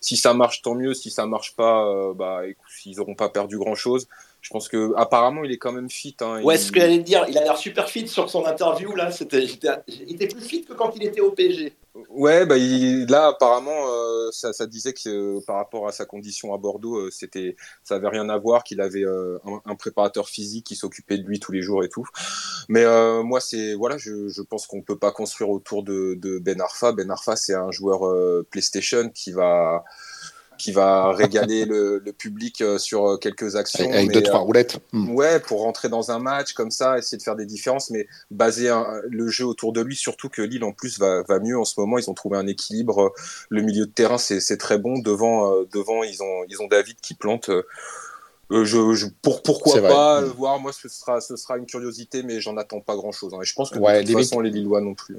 si ça marche, tant mieux. Si ça marche pas, bah, ils n'auront pas perdu grand chose. Je pense que apparemment il est quand même fit. Hein, ouais, ce que j'allais dire, il a l'air super fit sur son interview là. C'était, il était plus fit que quand il était au PSG. Ouais, bah là apparemment euh, ça, ça, disait que euh, par rapport à sa condition à Bordeaux, euh, c'était, ça avait rien à voir, qu'il avait un, préparateur physique qui s'occupait de lui tous les jours et tout. Mais moi c'est voilà, je, je pense qu'on peut pas construire autour de, de Ben Arfa. Ben Arfa c'est un joueur PlayStation qui va qui va régaler le, public euh, sur euh, quelques actions. Avec deux, trois euh, roulettes. Hmm. Ouais, pour rentrer dans un match comme ça, essayer de faire des différences, mais baser le jeu autour de lui, surtout que Lille en plus va, va, mieux en ce moment. Ils ont trouvé un équilibre. Le milieu de terrain, c'est très bon. Devant, devant ils, ont, ils ont David qui plante. je, pour, pourquoi pas le voir Moi, ce sera, ce sera une curiosité, mais j'en attends pas grand chose. Hein. Et je pense que de toute façon, les Lillois non plus.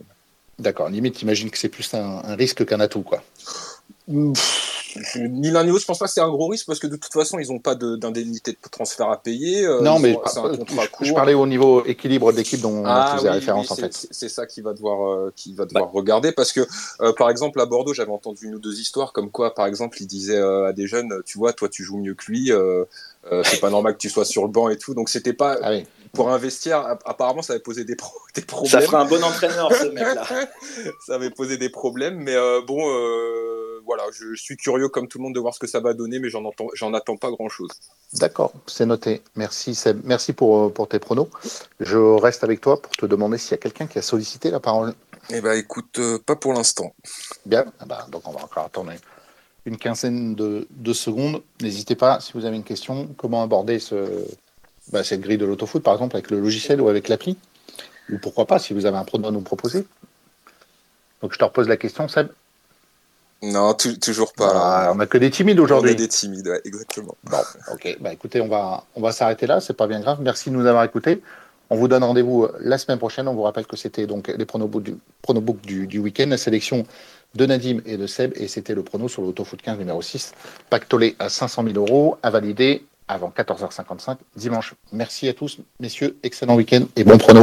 D'accord. Limite, imagine que c'est plus un, risque qu'un atout, quoi ni l'un ni l'autre, je pense pas que c'est un gros risque parce que de toute façon, ils n'ont pas d'indemnité de, transfert à payer. Euh, non, mais c'est un contrat je, je, parlais au niveau équilibre d'équipe dont ah, on faisait référence en fait. C'est ça qui va devoir, euh, qui va devoir bah. regarder parce que, euh, par exemple, à Bordeaux, j'avais entendu une ou deux histoires comme quoi, par exemple, il disait à des jeunes, tu vois, toi, tu joues mieux que lui. c'est pas normal que tu sois sur le banc et tout. Donc c'était pas ah oui. pour un vestiaire. Apparemment, ça avait posé des, pro des problèmes. Ça ferait un bon entraîneur, ce mec-là. ça avait posé des problèmes, mais bon voilà, je, suis curieux comme tout le monde de voir ce que ça va donner, mais j'en j'en attends pas grand-chose. D'accord, c'est noté. Merci Merci pour, pour tes pronos. Je reste avec toi pour te demander s'il y a quelqu'un qui a sollicité la parole. Eh ben écoute, euh, pas pour l'instant. Bien, ah bah, donc on va encore attendre une quinzaine de, secondes. N'hésitez pas, si vous avez une question, comment aborder ce, bah, cette grille de l'autofoot, par exemple, avec le logiciel ou avec l'appli Ou pourquoi pas, si vous avez un prono à nous proposer. Donc je te repose la question, Seb. Non, toujours pas. Ah, on n'a que des timides aujourd'hui. On des timides, exactement. Bon, ok. Bah, écoutez, on va, on va s'arrêter là. C'est pas bien grave. Merci de nous avoir écoutés. On vous donne rendez-vous euh, la semaine prochaine. On vous rappelle que c'était donc les pronobooks du, du, du week-end, la sélection de Nadim et de Seb. Et c'était le prono sur l'autofoot 15 numéro 6. Pactolé à 500 000 euros à valider avant 14h55 dimanche. Merci à tous, messieurs. Excellent week-end et bon prono.